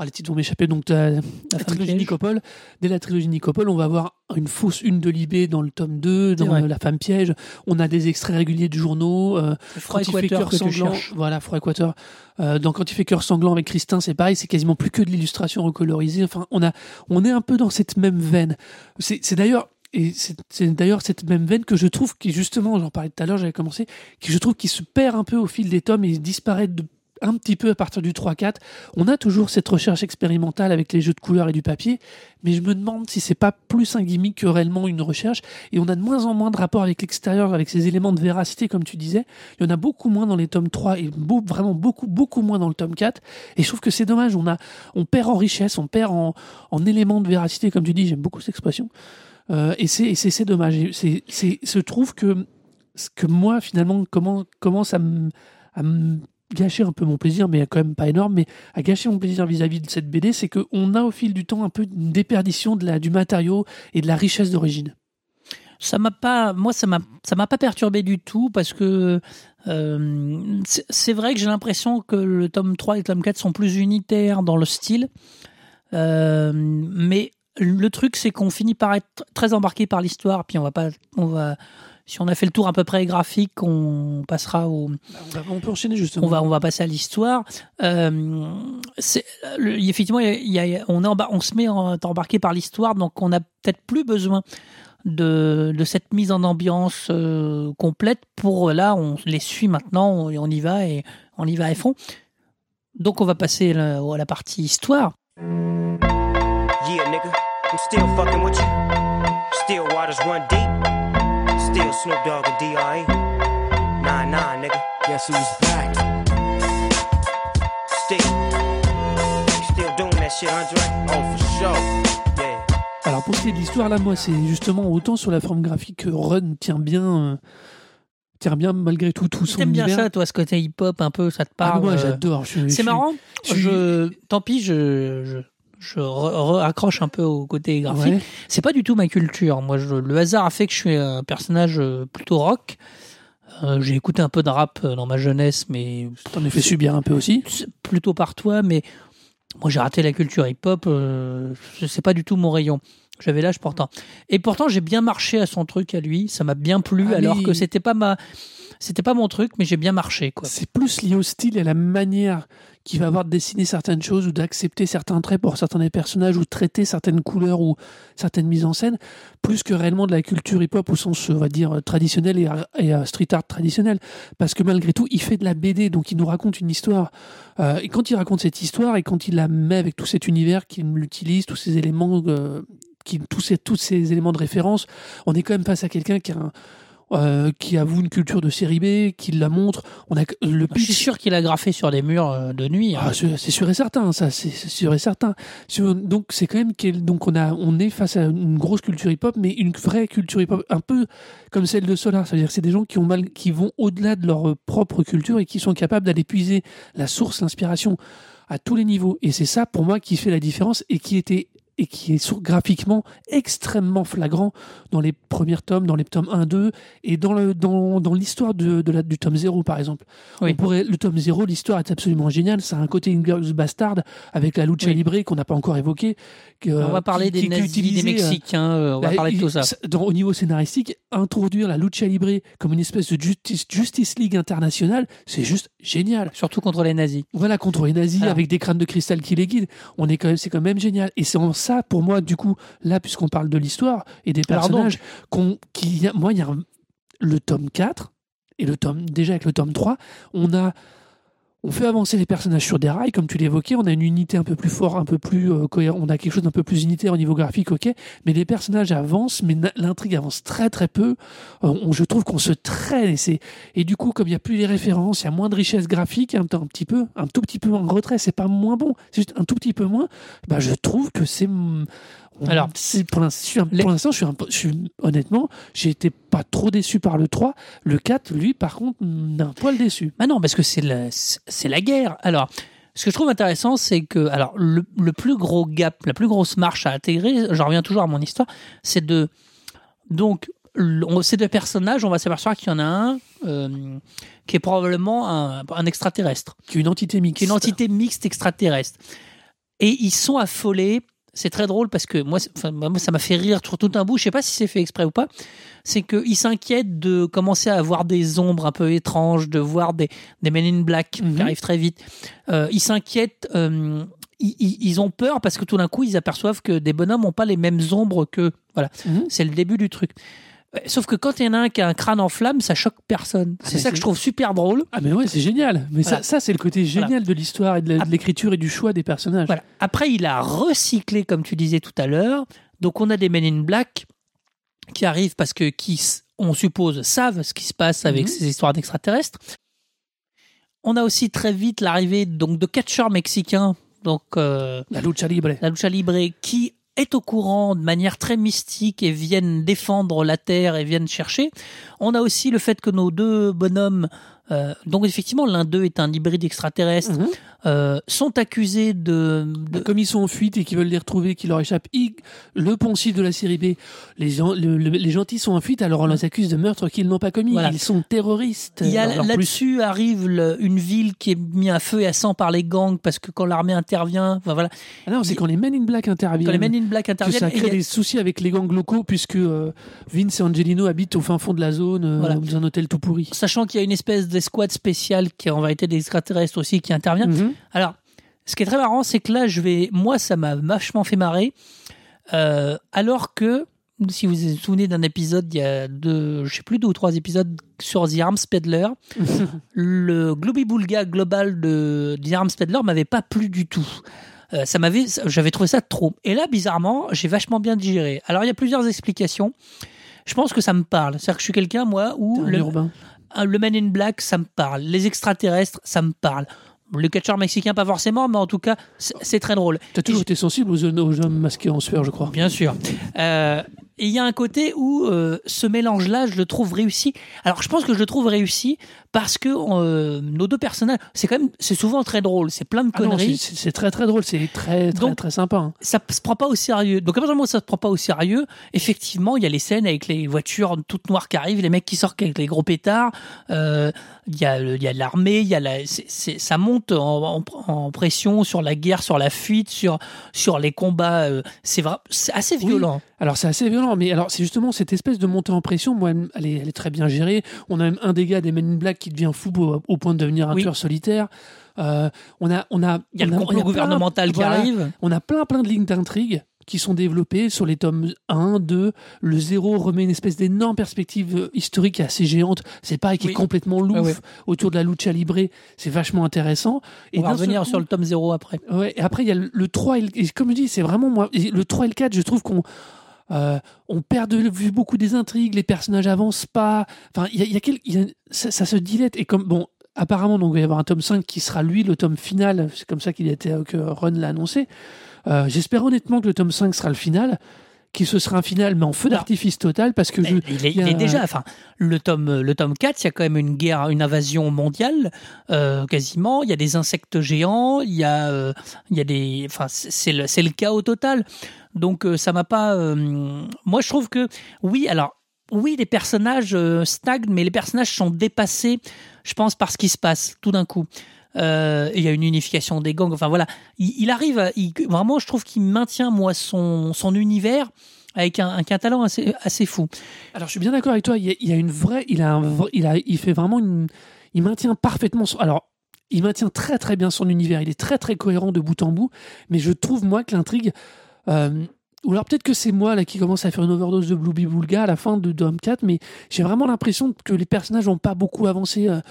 Ah, les titres vont m'échapper, donc la, la trilogie. Nicopole. Dès la trilogie Nicopole, on va avoir une fausse une de Libé dans le tome 2, dans euh, La femme piège. On a des extraits réguliers de journaux. euh, Froid quand il fait Équateur cœur sanglant, voilà, Froid Équateur. Euh, donc quand il fait cœur sanglant avec Christin, c'est pareil, c'est quasiment plus que de l'illustration recolorisée. Enfin, on a, on est un peu dans cette même veine. C'est d'ailleurs, et c'est c'est d'ailleurs cette même veine que je trouve qui justement, j'en parlais tout à l'heure, j'avais commencé, qui je trouve qui se perd un peu au fil des tomes et disparaît de un petit peu à partir du 3-4. On a toujours cette recherche expérimentale avec les jeux de couleurs et du papier, mais je me demande si c'est pas plus un gimmick que réellement une recherche. Et on a de moins en moins de rapport avec l'extérieur, avec ces éléments de véracité, comme tu disais. Il y en a beaucoup moins dans les tomes 3 et vraiment beaucoup, beaucoup moins dans le tome 4. Et je trouve que c'est dommage. On, a, on perd en richesse, on perd en, en éléments de véracité, comme tu dis. J'aime beaucoup cette expression. Euh, et c'est dommage. C'est se trouve que que moi finalement commence à me gâcher un peu mon plaisir, mais quand même pas énorme, mais à gâcher mon plaisir vis-à-vis de cette BD, c'est qu'on a au fil du temps un peu une déperdition de la, du matériau et de la richesse d'origine. Ça m'a pas, moi ça m'a, ça m'a pas perturbé du tout parce que euh, c'est c'est vrai que j'ai l'impression que le tome 3 et le tome 4 sont plus unitaires dans le style, Euh, mais le truc c'est qu'on finit par être très embarqué par l'histoire, puis on va pas, on va, si on a fait le tour à peu près graphique, on passera au, On, va- on peut enchaîner justement. on va on va passer à l'histoire. Euh, effectivement il y a- il y a- on est on se met en, embarqué par l'histoire donc on a peut-être plus besoin de, de cette mise en ambiance euh, complète pour là on les suit maintenant on, on y va et on y va à fond. Donc on va passer la- à la partie histoire. Yeah, nigga, I'm still fucking with you. Still waters run deep. Still Snoop Dogg and D.R.E. Nah, nah, nigga. Guess who's back? Still. Still doing that shit, Andre? Oh, for sure. Yeah. Alors pour ce qui est de l'histoire, là, moi, c'est justement autant sur la forme graphique que Run tient bien, euh, tient bien malgré tout tout son T'aimes bien ça toi ce côté hip-hop un peu ça te Ah, parle moi, euh, j'adore. C'est marrant. je tant pis, je, je, je re- accroche un peu au côté graphique. Ouais. C'est pas du tout ma culture. Moi, je- le hasard a fait que je suis un personnage euh, plutôt rock. Euh, J'ai écouté un peu de rap euh, dans ma jeunesse, mais T'en as fait subir un peu aussi. plutôt par toi. Mais moi, j'ai raté la culture hip-hop. Euh, c'est pas du tout mon rayon. J'avais l'âge pourtant. Et pourtant, j'ai bien marché à son truc à lui. Ça m'a bien plu, Ah, alors mais- que c'était pas ma, c'était pas mon truc, mais j'ai bien marché, quoi. C'est plus lié au style et à la manière qu'il va avoir de dessiner certaines choses ou d'accepter certains traits pour certains des personnages ou traiter certaines couleurs ou certaines mises en scène, plus que réellement de la culture hip-hop au sens, on va dire, traditionnel et, et street art traditionnel. Parce que malgré tout, il fait de la BD, donc il nous raconte une histoire. Euh, et quand il raconte cette histoire et quand il la met avec tout cet univers, qu'il l'utilise, tous ces éléments, euh, qui, tous, ces, tous ces éléments de référence, on est quand même face à quelqu'un qui a un- euh, qui avoue une culture de série B, qui la montre. On a le Je suis pitch- sûr qu'il a graffé sur des murs euh, de nuit. hein. ah, c'est sûr et certain, ça, c'est sûr et certain. Sur- donc c'est quand même quel- donc on a on est face à une grosse culture hip-hop, mais une vraie culture hip-hop, un peu comme celle de Solar. C'est-à-dire que c'est des gens qui ont mal, qui vont au-delà de leur propre culture et qui sont capables d'aller puiser la source, l'inspiration à tous les niveaux. Et c'est ça pour moi qui fait la différence et qui était et qui est sur- graphiquement extrêmement flagrant dans les premiers tomes, dans les tomes 1, 2 et dans le dans, dans l'histoire de, de la, du tome 0 par exemple. Oui. On pourrait, le tome 0, l'histoire est absolument géniale. Ça a un côté Inglourious Bastard avec la lucha Oui. libre qu'on n'a pas encore évoqué. que- On va parler qui- des qui- nazis, des utilisé, euh, Mexicains, euh, on va bah, parler de tout ça. Dans, au niveau scénaristique, introduire la lucha libre comme une espèce de Justice, Justice League internationale, c'est juste génial. Surtout contre les nazis. Voilà, contre les nazis Alors. avec des crânes de cristal qui les guident. On est quand même, c'est quand même génial. Et c'est en ça, pour moi, du coup, là, puisqu'on parle de l'histoire et des personnages, qu'on, a, moi, il y a un- le tome 4 Et le tome, déjà avec le tome 3, on a on fait avancer les personnages sur des rails, comme tu l'évoquais. On a une unité un peu plus forte, un peu plus euh. On a quelque chose d'un peu plus unitaire au niveau graphique, ok. Mais les personnages avancent, mais l'intrigue avance très très peu. Euh, je trouve qu'on se traîne et et du coup, comme il y a plus les références, il y a moins de richesse graphique, un, un petit peu, un tout petit peu en retrait. C'est pas moins bon, c'est juste un tout petit peu moins. Bah, je trouve que c'est on- Alors, c'est pour l'instant, je les- je suis, je honnêtement, j'ai été pas trop déçu par le 3. Le 4, lui, par contre, d'un poil déçu. Bah non, parce que c'est la, c'est la guerre. Alors, ce que je trouve intéressant, c'est que alors le, le plus gros gap, la plus grosse marche à intégrer, j'en reviens toujours à mon histoire, c'est de donc ces deux personnages, on va s'apercevoir qu'il y en a un euh, qui est probablement un, un extraterrestre, Qui est une entité mixte. qui est une entité mixte extraterrestre, et ils sont affolés. C'est très drôle parce que moi, ça m'a fait rire sur tout un bout. Je sais pas si c'est fait exprès ou pas. C'est qu'ils s'inquiètent de commencer à voir des ombres un peu étranges, de voir des, des Men in Black Mhm. qui arrivent très vite. Euh, ils s'inquiètent, euh, ils, ils- ils ont peur parce que tout d'un coup, ils aperçoivent que des bonhommes n'ont pas les mêmes ombres que. Voilà, Mhm. c'est le début du truc. Sauf que quand il y en a un qui a un crâne en flamme, ça choque personne. Ah, C'est ça que je trouve super drôle. Ah, mais ouais, c'est génial. Mais Voilà. ça, ça c'est le côté génial de l'histoire et de l'écriture et du choix des personnages. Voilà. Après, il a recyclé, comme tu disais tout à l'heure. Donc, on a des Men in Black qui arrivent parce que, qui, on suppose, savent ce qui se passe avec Mhm. ces histoires d'extraterrestres. On a aussi très vite l'arrivée donc de catcheurs mexicains, donc euh, La lucha libre. la lucha libre, qui est au courant de manière très mystique et viennent défendre la terre et viennent chercher. On a aussi le fait que nos deux bonhommes, euh, donc effectivement l'un d'eux est un hybride extraterrestre, Mhm. euh, sont accusés de, de- Comme ils sont en fuite et qu'ils veulent les retrouver, qu'ils leur échappent, ils- le poncif de la série B, les, gens, le- le- les gentils sont en fuite, alors on les accuse de meurtre qu'ils n'ont pas commis. Voilà. Ils sont terroristes. Plus- là-dessus arrive le- une ville qui est mise à feu et à sang par les gangs parce que quand l'armée intervient, enfin voilà, Ah non, c'est quand les Men in Black interviennent. quand les Men in Black que interviennent, ça crée a- des soucis avec les gangs locaux puisque euh, Vince et Angelino habitent au fin fond de la zone euh, Voilà. dans un hôtel tout pourri. sachant qu'il y a une espèce d'escouade spéciale qui est en vérité des extraterrestres aussi qui intervient. Mhm. Alors, ce qui est très marrant, c'est que là, je vais, moi, ça m'a vachement fait marrer, Euh, alors que si vous vous souvenez d'un épisode, il y a deux, je sais plus deux ou trois épisodes sur The Arms Peddler, le Globy Boulga global de The Arms Peddler m'avait pas plu du tout. Euh, ça m'avait, j'avais trouvé ça trop. Et là, bizarrement, j'ai vachement bien digéré. Alors, il y a plusieurs explications. Je pense que ça me parle. C'est-à-dire que je suis quelqu'un, moi, où le, urbain. Ah, le Man in Black, ça me parle. Les extraterrestres, ça me parle. Le catcheur mexicain, pas forcément, mais en tout cas, c'est très drôle. T'as toujours été sensible aux, aux hommes masqués en sueur, je crois. Bien sûr. Euh, et il y a un côté où euh, ce mélange-là, je le trouve réussi. Alors, je pense que je le trouve réussi parce que euh, nos deux personnages, c'est quand même, c'est souvent très drôle. C'est plein de Ah conneries. c'est- c'est très très drôle, c'est très très Donc- très sympa. hein. ça se prend pas au sérieux. Donc à partir du moment où ça se prend pas au sérieux, effectivement, il y a les scènes avec les voitures toutes noires qui arrivent, les mecs qui sortent avec les gros pétards. euh, Il y a il y a l'armée, il y a la, c'est- c'est- ça monte en, en- en pression sur la guerre, sur la fuite, sur sur les combats. euh, c'est vrai, c'est assez Oui. Alors c'est assez violent, mais alors c'est justement cette espèce de montée en pression, moi, elle, est, elle est très bien gérée. On a même un des gars des Men in Black qui devient fou au, au point de devenir un Oui. tueur solitaire. Euh, on a, on a, Il y a on le complot plein- gouvernemental qui voilà. arrive. On a plein plein de lignes d'intrigue qui sont développées sur les tomes 1, 2. Le 0 remet une espèce d'énorme perspective euh, historique assez géante. C'est pareil, qui Oui. est complètement louf Ouais, ouais. autour de la lucha libre. C'est vachement intéressant. On va revenir coup- sur le tome 0 après. Ouais, et après, il y a le, le 3 et, le, et comme je dis, c'est vraiment moi. Le 3 et le 4, je trouve qu'on. Euh, on perd de vue beaucoup des intrigues, les personnages avancent pas. Enfin, il y a, il y a quel- il y a- ça, ça se dilette. Et comme, bon, apparemment, donc, il va y avoir un tome 5 qui sera lui, le tome final. C'est comme ça qu'il a été, euh, que Run l'a annoncé. Euh, J'espère honnêtement que le tome 5 sera le final, qu'il ce sera un final, mais en feu d'artifice total, parce que je. Il est, il déjà, enfin, le tome, le tome 4, il y a quand même une guerre, une invasion mondiale, euh, quasiment. Il y a des insectes géants, il y a, euh, il y a des, enfin, c'est le, c'est le chaos total. Donc, euh, ça m'a pas. euh, moi, je trouve que, oui, alors, oui, les personnages euh, stagnent, mais les personnages sont dépassés, je pense, par ce qui se passe tout d'un coup. Il y a une unification des gangs. Enfin voilà, il, arrive, à- vraiment, je trouve qu'il maintient moi son, son univers avec un, un talent assez, assez fou. Alors, je suis bien d'accord avec toi. Il y a, une vraie. Il a, il a, il fait vraiment une. Il maintient parfaitement son. Alors, il maintient très très bien son univers. Il est très très cohérent de bout en bout. Mais je trouve moi que l'intrigue. Euh, ou alors peut-être que c'est moi là qui commence à faire une overdose de Blueby Boulga à la fin de Dom 4, mais j'ai vraiment l'impression que les personnages n'ont pas beaucoup avancé. euh,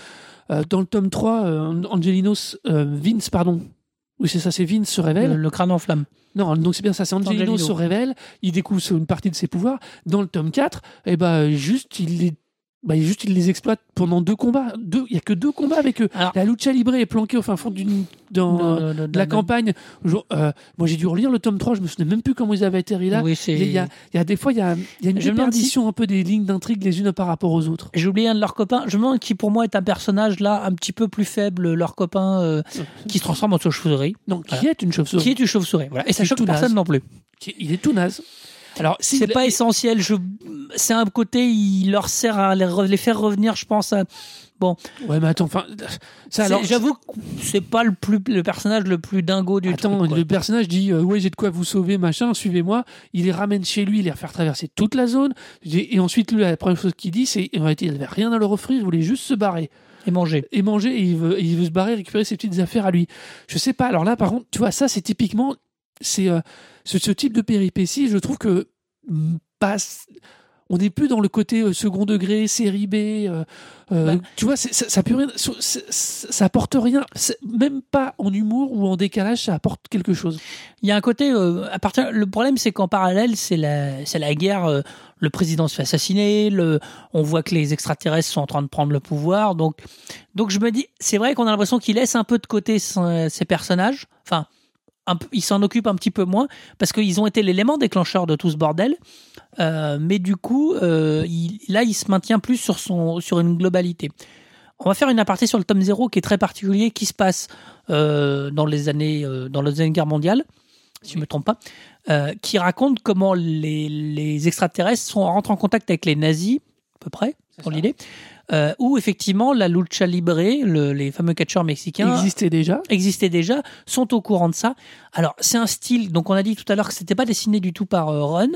euh, dans le tome 3, euh, Angelinos, Vince, pardon. Oui, c'est ça, c'est Vince se révèle. Le, le crâne en flamme. Non, donc c'est bien ça, c'est Angelino, Angelino. se révèle, il découvre une partie de ses pouvoirs. Dans le tome 4, et ben juste il les bah, juste il les exploite pendant deux combats. Deux, il y a que deux combats avec eux. Alors- la lucha libre est planquée au fin fond d'une dans De- la campagne. Euh, moi j'ai dû relire le tome 3, je me souvenais même plus comment ils avaient atterri là. Oui, il, y a, il y a des fois il y a, il y a une déperdition un peu des lignes d'intrigue les unes par rapport aux autres. J'ai oublié un de leurs copains. Je me demande qui, pour moi, est un personnage là un petit peu plus faible, leur copain euh, qui se transforme en chauve-souris. Non, qui Voilà. est une chauve-souris. Qui est une chauve-souris. Voilà. Et ça choque personne naze. non plus. Il est tout naze. Alors, C'est pas essentiel. Je... C'est un côté, il leur sert à les, re- les faire revenir, je pense. À... Bon, Ouais, mais attends, enfin, ça alors. C'est- j'avoue que c'est pas le plus le personnage le plus dingo du Attends, truc. le personnage dit euh, ouais j'ai de quoi vous sauver machin, suivez-moi. Il les ramène chez lui, il les faire traverser toute la zone. Et ensuite lui la première chose qu'il dit c'est en réalité il avait rien à leur offrir, il voulait juste se barrer Et manger. et manger et il veut, et il veut se barrer récupérer ses petites affaires à lui. Je sais pas. Alors là par contre tu vois ça c'est typiquement c'est euh, ce, ce type de péripétie je trouve que mm, passe on n'est plus dans le côté euh, second degré, série B. euh, Bah. tu vois, ça, ça, peut rien, ça, ça- ça apporte rien, même pas en humour ou en décalage, ça apporte quelque chose. Il y a un côté. euh, à partir, le problème, c'est qu'en parallèle, c'est la, c'est la guerre. euh, le président se fait assassiner. Le, on voit que les extraterrestres sont en train de prendre le pouvoir. Donc, donc je me dis, c'est vrai qu'on a l'impression qu'il laisse un peu de côté son- ses personnages. Enfin, un peu- il s'en occupe un petit peu moins parce qu'ils ont été l'élément déclencheur de tout ce bordel. Euh, mais du coup, euh, il- là, il se maintient plus sur son, sur une globalité. On va faire une aparté sur le tome 0 qui est très particulier, qui se passe euh, dans les années, dans la Deuxième Guerre mondiale, si je ne me trompe pas, qui raconte comment les, les extraterrestres sont, rentrent en contact avec les nazis, à peu près, pour l'idée, euh, où effectivement la lucha libre, le- les fameux catcheurs mexicains, existait déjà. existaient déjà, sont au courant de ça. Alors, c'est un style, donc on a dit tout à l'heure que c'était pas dessiné du tout par euh, Run,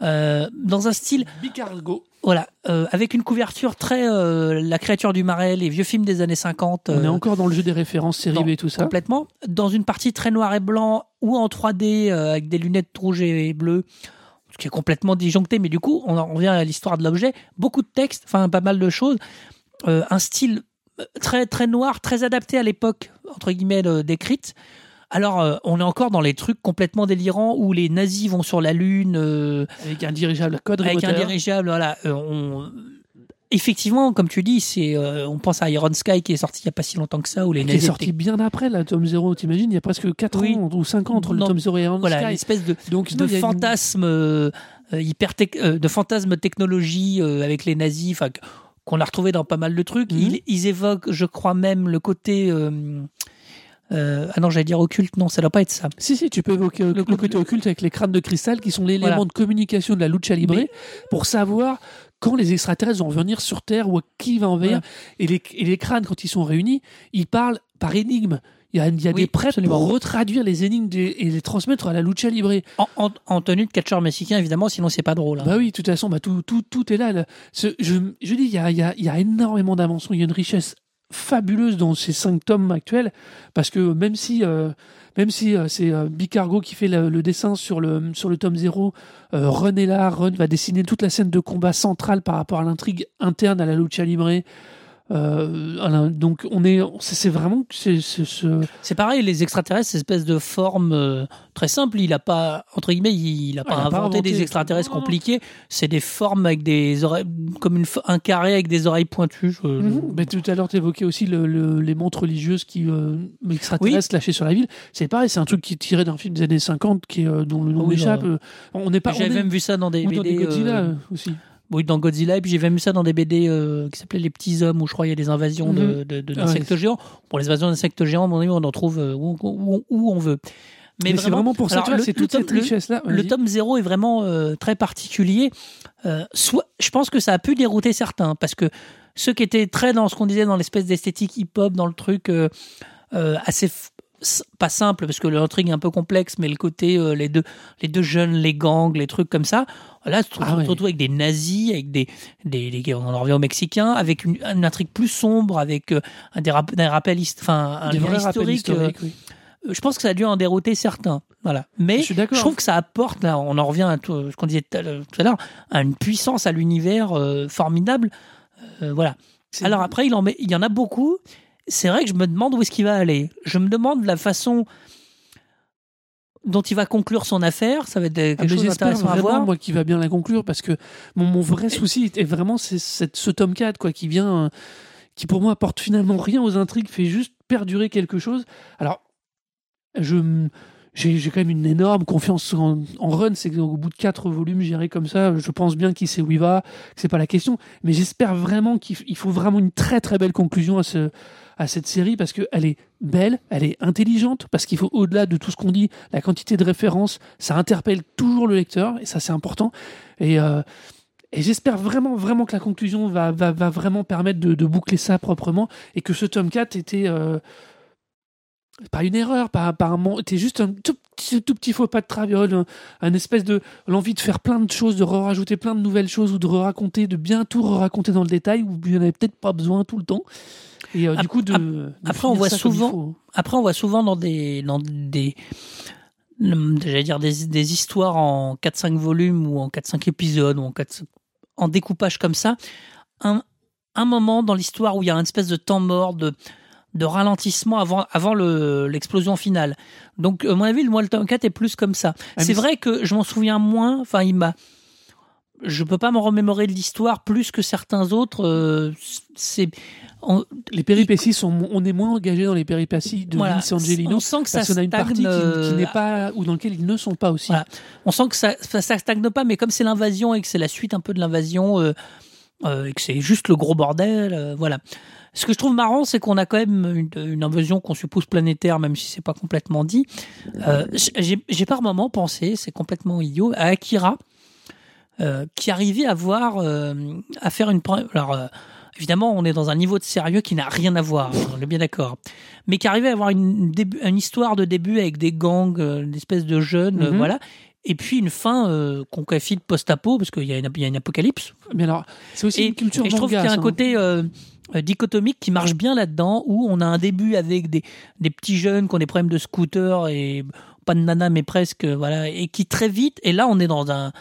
euh, dans un style Bicargo. voilà, euh, avec une couverture très euh, la créature du marais, les vieux films des années 50. On est euh, encore dans le jeu des références série B et tout ça. complètement dans une partie très noir et blanc ou en 3D euh, avec des lunettes rouges et bleues qui est complètement disjoncté mais du coup on en revient à l'histoire de l'objet. Beaucoup de textes enfin pas mal de choses. Euh, un style euh, très très noir très adapté à l'époque entre guillemets euh, décrite. Alors euh, on est encore dans les trucs complètement délirants où les nazis vont sur la lune Avec un dirigeable code avec un dirigeable voilà. On effectivement comme tu dis c'est euh, on pense à Iron Sky qui est sorti il y a pas si longtemps que ça où les Qui est sorti bien après, la tome 0, t'imagines Il y a presque 4 Oui. ans ou 5 ans entre le Non. tome 0 et Iron voilà une espèce de Donc, de non, une- fantasme euh, hyper euh, de fantasme technologie euh, avec les nazis enfin qu'on a retrouvé dans pas mal de trucs Mhm. ils, ils évoquent je crois même le côté euh, euh, ah non j'allais dire occulte non ça doit pas être ça Si, si, tu peux évoquer le, Le- côté occulte avec les crânes de cristal qui sont l'élément Voilà. de communication de la lucha libre Mais- pour savoir quand les extraterrestres vont revenir sur Terre ou qui va envahir. Voilà. Et, les, et les crânes, quand ils sont réunis, ils parlent par énigme. Il y a, il y a Oui, des prêtres absolument. pour retraduire les énigmes des- et les transmettre à la lucha libre. en, en- en tenue de catcheur mexicain évidemment sinon c'est pas drôle hein. Bah oui, de toute façon, bah tout, tout, tout est là. là. Ce- je, je dis, il y a, il y, a, il y a énormément d'inventions, il y a une richesse fabuleuse dans ces cinq tomes actuels, parce que même si, euh, euh, c'est euh, Bicargo qui fait le, dessin sur le, tome 0, euh, Run est là, Run va dessiner toute la scène de combat centrale par rapport à l'intrigue interne à la lucha libre. Euh, donc on est, c'est vraiment c'est c'est ce C'est pareil, les extraterrestres, c'est une espèce de forme euh, très simple. Il a pas, entre guillemets, il a pas inventé, pas inventé. des extraterrestres compliqués. C'est des formes avec des oreilles, comme une, un carré avec des oreilles pointues. je- je- Mhm. Mais tout à l'heure, tu évoquais aussi le- le- les montres religieuses qui euh, extraterrestres lâchées sur la ville. C'est pareil, c'est un truc qui est tiré d'un film des années 50 qui est, euh, dont le nom Oui, m'échappe. bah, Euh, On n'est pas. J'avais même vu ça dans des dans des Godzilla euh, aussi. Oui, dans Godzilla. Et puis j'ai même vu ça dans des BD euh, qui s'appelaient Les Petits Hommes, où je crois il y a des invasions de- Mhm. de- de- Ah d'insectes géants. Pour les invasions d'insectes géants, à mon avis, on en trouve euh, où, où- où on veut. Mais, c'est vraiment pour ça, c'est toute cette tome- richesse-là. Le tome 0 est vraiment euh, très particulier. Euh, soit, je pense que ça a pu dérouter certains, parce que ceux qui étaient très dans ce qu'on disait dans l'espèce d'esthétique hip-hop, dans le truc euh, assez pas simple, parce que l'intrigue est un peu complexe, mais le côté les deux les deux jeunes, les gangs, les trucs comme ça. Là, tu te Ah ouais. avec des nazis, avec des, des, des- on en revient aux Mexicains, avec une, une intrigue plus sombre, avec euh, un des, rap- des rappels, enfin un Des rappels historique. euh, oui. je pense que ça a dû en dérouter certains. Voilà. Mais Je trouve que ça apporte, là, on en revient à tout ce qu'on disait tout à l'heure- à une puissance à l'univers euh, formidable. Euh, voilà. Alors après, il, en met, il y en a beaucoup. C'est vrai que je me demande où est-ce qu'il va aller. Je me demande la façon dont il va conclure son affaire. Ça va être quelque Ah, mais chose d'intéressant à voir. moi qui va bien la conclure parce que mon, mon vrai souci est vraiment c'est ce tome 4 quoi qui vient euh, qui pour moi apporte finalement rien aux intrigues fait juste perdurer quelque chose alors je j'ai quand même une énorme confiance en, en Run c'est qu'au bout de quatre volumes j'irai comme ça je pense bien qu'il sait où il va que c'est pas la question mais j'espère vraiment qu'il faut vraiment une très très belle conclusion à ce à cette série parce qu'elle est belle, elle est intelligente, parce qu'il faut au-delà de tout ce qu'on dit, la quantité de références, ça interpelle toujours le lecteur, et ça c'est important. Et, euh, j'espère vraiment, vraiment que la conclusion va, va, va vraiment permettre de, boucler ça proprement, et que ce tome 4 était euh, pas une erreur, pas, pas un juste un tout petit, faux pas de traviole, un, un espèce de l'envie de faire plein de choses, de rajouter plein de nouvelles choses, ou de raconter, de bien tout raconter dans le détail, où il n'y en avait peut-être pas besoin tout le temps. Et euh, du coup, de, ap- de après, on voit souvent-. Après, on voit souvent dans des, dans des, j'allais dire des, des histoires en 4-5 volumes ou en 4-5 épisodes ou en, 4, en découpage comme ça, un, un moment dans l'histoire où il y a une espèce de temps mort, de, de ralentissement avant, avant le- l'explosion finale. Donc, à mon avis, le moi, le tome 4 est plus comme ça. Ah, c'est vrai que je m'en souviens moins, enfin, il m'a. Je peux pas me remémorer de l'histoire plus que certains autres. euh, c'est, on- Les péripéties sont, on est moins engagé dans les péripéties de voilà, Vince Angelino. on sent que ça Parce qu'on a une partie qui, stagne, qui n'est euh, pas ou dans laquelle ils ne sont pas aussi. Voilà. on sent que ça, ça, ça stagne pas, mais comme c'est l'invasion et que c'est la suite un peu de l'invasion, euh, euh, et que c'est juste le gros bordel, euh, voilà. Ce que je trouve marrant, c'est qu'on a quand même une, une invasion qu'on suppose planétaire, même si c'est pas complètement dit. Euh, j'ai j'ai par moment pensé, c'est complètement idiot, à Akira, euh, qui arrivait à voir, euh, à faire une. Alors, euh, évidemment, on est dans un niveau de sérieux qui n'a rien à voir, on est bien d'accord. Mais qui arrivait à avoir une, début, une histoire de début avec des gangs, euh, une espèce de jeunes, euh, Mhm. voilà. Et puis une fin euh, qu'on qualifie de post-apo, parce qu'il y, une- y a une apocalypse. Mais alors, c'est aussi Et, une culture et je trouve qu'il y a un hein. côté dichotomique qui marche bien là-dedans, où on a un début avec des, des petits jeunes qui ont des problèmes de scooter et pas de nana, mais presque, voilà, et qui très vite, et là on est dans un,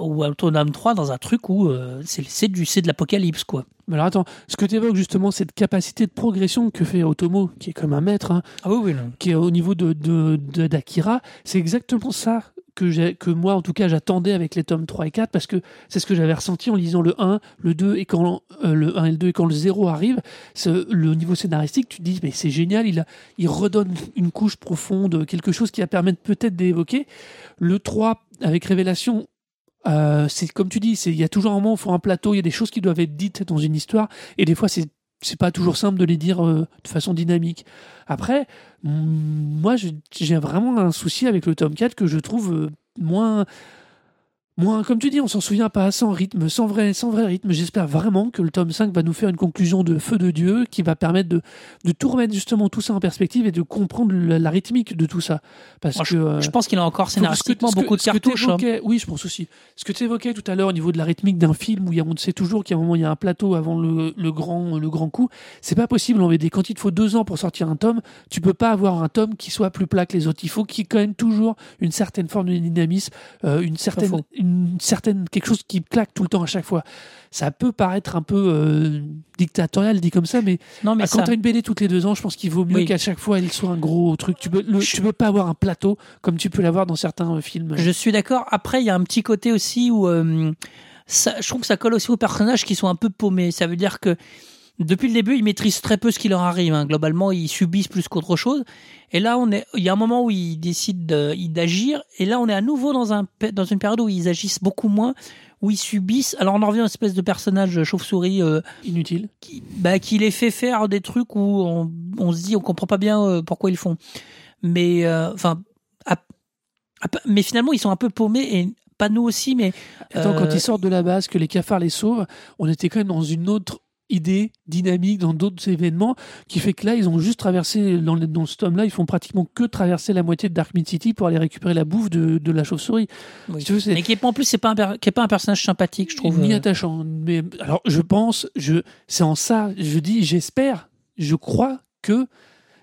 ou Autonome 3, dans un truc où euh, c'est du c'est de l'apocalypse, quoi. Mais alors attends, ce que tu évoques justement, cette capacité de progression que fait Otomo, qui est comme un maître, hein, Ah oui, oui, non. qui est au niveau de de- de- d'Akira, c'est exactement ça que, j'ai- que moi, en tout cas, j'attendais avec les tomes 3 et 4, parce que c'est ce que j'avais ressenti en lisant le 1, le 2, et quand euh, le 1 et le 2, et quand le 0 arrive, le niveau scénaristique, tu te dis, mais c'est génial, il, a, il redonne une couche profonde, quelque chose qui va permettre peut-être d'évoquer. Le 3, avec Révélation, euh, c'est comme tu dis, il y a toujours un moment où il faut un plateau, il y a des choses qui doivent être dites dans une histoire, et des fois, c'est c'est pas toujours simple de les dire euh, de façon dynamique. Après, moi, j'ai vraiment un souci avec le tome 4 que je trouve euh, moins. Moins, comme tu dis, on s'en souvient pas, sans rythme, sans vrai, sans vrai rythme. J'espère vraiment que le tome 5 va nous faire une conclusion de feu de Dieu qui va permettre de, de tout remettre justement tout ça en perspective et de comprendre la, la rythmique de tout ça. Parce Moi, que, euh, Je pense qu'il a encore scénaristiquement que- beaucoup de cartouches. hein. Oui, je pense aussi. Ce que tu évoquais tout à l'heure au niveau de la rythmique d'un film où il y a- on sait toujours qu'à un moment il y a un plateau avant le, le grand, le grand coup, c'est pas possible en VD. Quand il te faut deux ans pour sortir un tome, tu peux pas avoir un tome qui soit plus plat que les autres. Il faut qu'il y ait quand même toujours une certaine forme de dynamisme, euh, une certaine. Une certaine quelque chose qui claque tout le temps à chaque fois. Ça peut paraître un peu euh, dictatorial dit comme ça, mais Non, mais quand ça, tu as une BD toutes les deux ans, je pense qu'il vaut mieux Oui. qu'à chaque fois elle soit un gros truc. Tu peux, le- Je- tu peux pas avoir un plateau comme tu peux l'avoir dans certains euh, films. Je suis d'accord. Après, il y a un petit côté aussi où euh, ça, je trouve que ça colle aussi aux personnages qui sont un peu paumés. Ça veut dire que depuis le début, ils maîtrisent très peu ce qui leur arrive. hein. Globalement, ils subissent plus qu'autre chose. Et là, on est, il y a un moment où ils décident d'agir. Et là, on est à nouveau dans, un, dans une période où ils agissent beaucoup moins, où ils subissent. Alors, on en revient à une espèce de personnage chauve-souris euh, Inutile. qui, bah, qui les fait faire des trucs où on, on se dit on comprend pas bien euh, pourquoi ils font. Mais euh, enfin, mais finalement ils sont un peu paumés et pas nous aussi, mais Attends, quand ils sortent de la base, que les cafards les sauvent, on était quand même dans une autre idée dynamique dans d'autres événements qui fait que là ils ont juste traversé dans, le- dans ce tome là ils font pratiquement que traverser la moitié de Dark Mid City pour aller récupérer la bouffe de, de la chauve-souris oui. Si tu veux, c'est- mais qui est pas en plus c'est pas un qui est pas un personnage sympathique, je trouve. ni euh. attachant mais alors je pense je c'est en ça je dis j'espère je crois que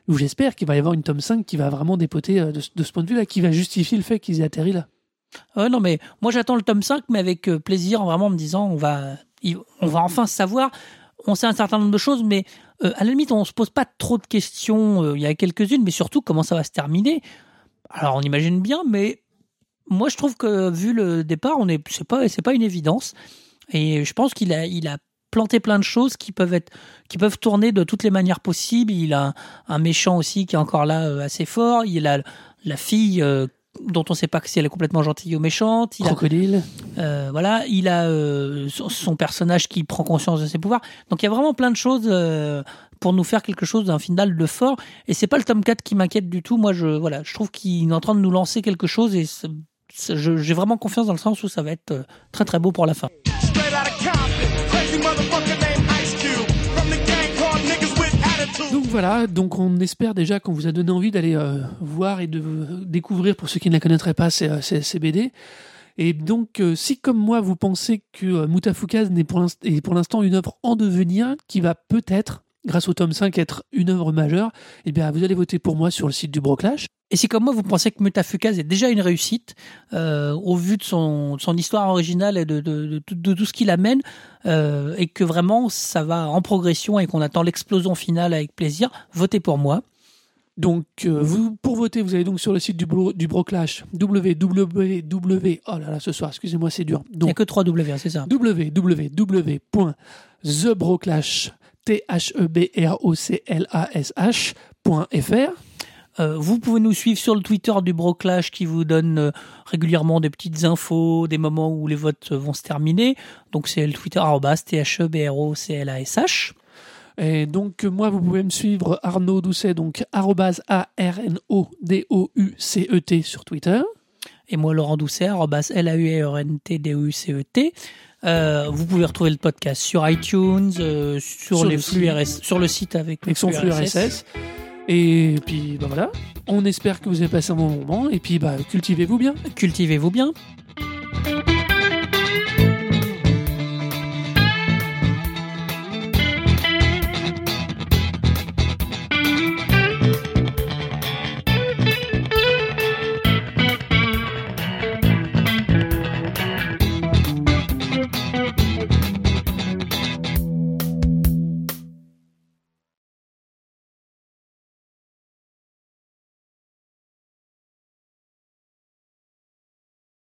Ou j'espère qu'il va y avoir une tome 5 qui va vraiment dépoter euh, de, ce- de ce point de vue-là, qui va justifier le fait qu'ils aient atterri là. Ouais, non, mais moi j'attends le tome 5, mais avec euh, plaisir, vraiment en me disant on va, on va enfin savoir. On sait un certain nombre de choses, mais euh, à la limite, on se pose pas trop de questions. euh, Il y a quelques-unes, mais surtout comment ça va se terminer? Alors on imagine bien, mais moi je trouve que vu le départ, on est, c'est pas, c'est pas une évidence. Et je pense qu'il a, il a planté plein de choses qui peuvent être, qui peuvent tourner de toutes les manières possibles. Il a un, méchant aussi qui est encore là euh, assez fort. Il a la fille dont on ne sait pas si elle est complètement gentille ou méchante. Il a, Crocodile. euh, voilà, il a euh, son, son personnage qui prend conscience de ses pouvoirs. Donc il y a vraiment plein de choses euh, pour nous faire quelque chose d'un final de fort. Et c'est pas le tome 4 qui m'inquiète du tout. Moi, je voilà, je trouve qu'il est en train de nous lancer quelque chose et j'ai vraiment confiance dans le sens où ça va être très très beau pour la fin. Donc voilà, donc on espère déjà qu'on vous a donné envie d'aller euh, voir et de découvrir, pour ceux qui ne la connaîtraient pas, ces, euh, ces- BD. Et donc, euh, si comme moi, vous pensez que Mutafukaz n'est pour l'instant une œuvre en devenir, qui va peut-être, grâce au tome 5, être une œuvre majeure, eh bien, vous allez voter pour moi sur le site du Broclash. Et si comme moi vous pensez que Mutafukaz est déjà une réussite euh, au vu de son, de son histoire originale et de, de, de, tout- ce qu'il amène euh, et que vraiment ça va en progression et qu'on attend l'explosion finale avec plaisir, votez pour moi. Donc, euh, vous, pour voter, vous allez donc sur le site du, Bro- du Broclash, www. Oh là là, ce soir, excusez-moi, c'est dur. Il n'y a que 3 W, hein, c'est ça. www.thebroclash, T-H-E-B-R-O-C-L-A-S-H.fr. Euh, vous pouvez nous suivre sur le Twitter du Broclash qui vous donne euh, régulièrement des petites infos, des moments où les votes vont se terminer. Donc c'est le Twitter arrobas, E T-H-E-B-R-O-C-L-A-S-H. Et donc, moi, vous pouvez me suivre Arnaud Doucet, donc arrobase A-R-N-O-D-O-U-C-E-T E sur Twitter. et moi Laurent Doucet, arobase L-A-U-R-N-T-D-U-C-E-T. Euh, vous pouvez retrouver le podcast sur iTunes, euh, sur, Sur les le flux site. RS, sur le site avec, avec son flux RSS. Et puis, ben voilà. On espère que vous avez passé un bon moment. Et puis, bah, cultivez-vous bien. Cultivez-vous bien.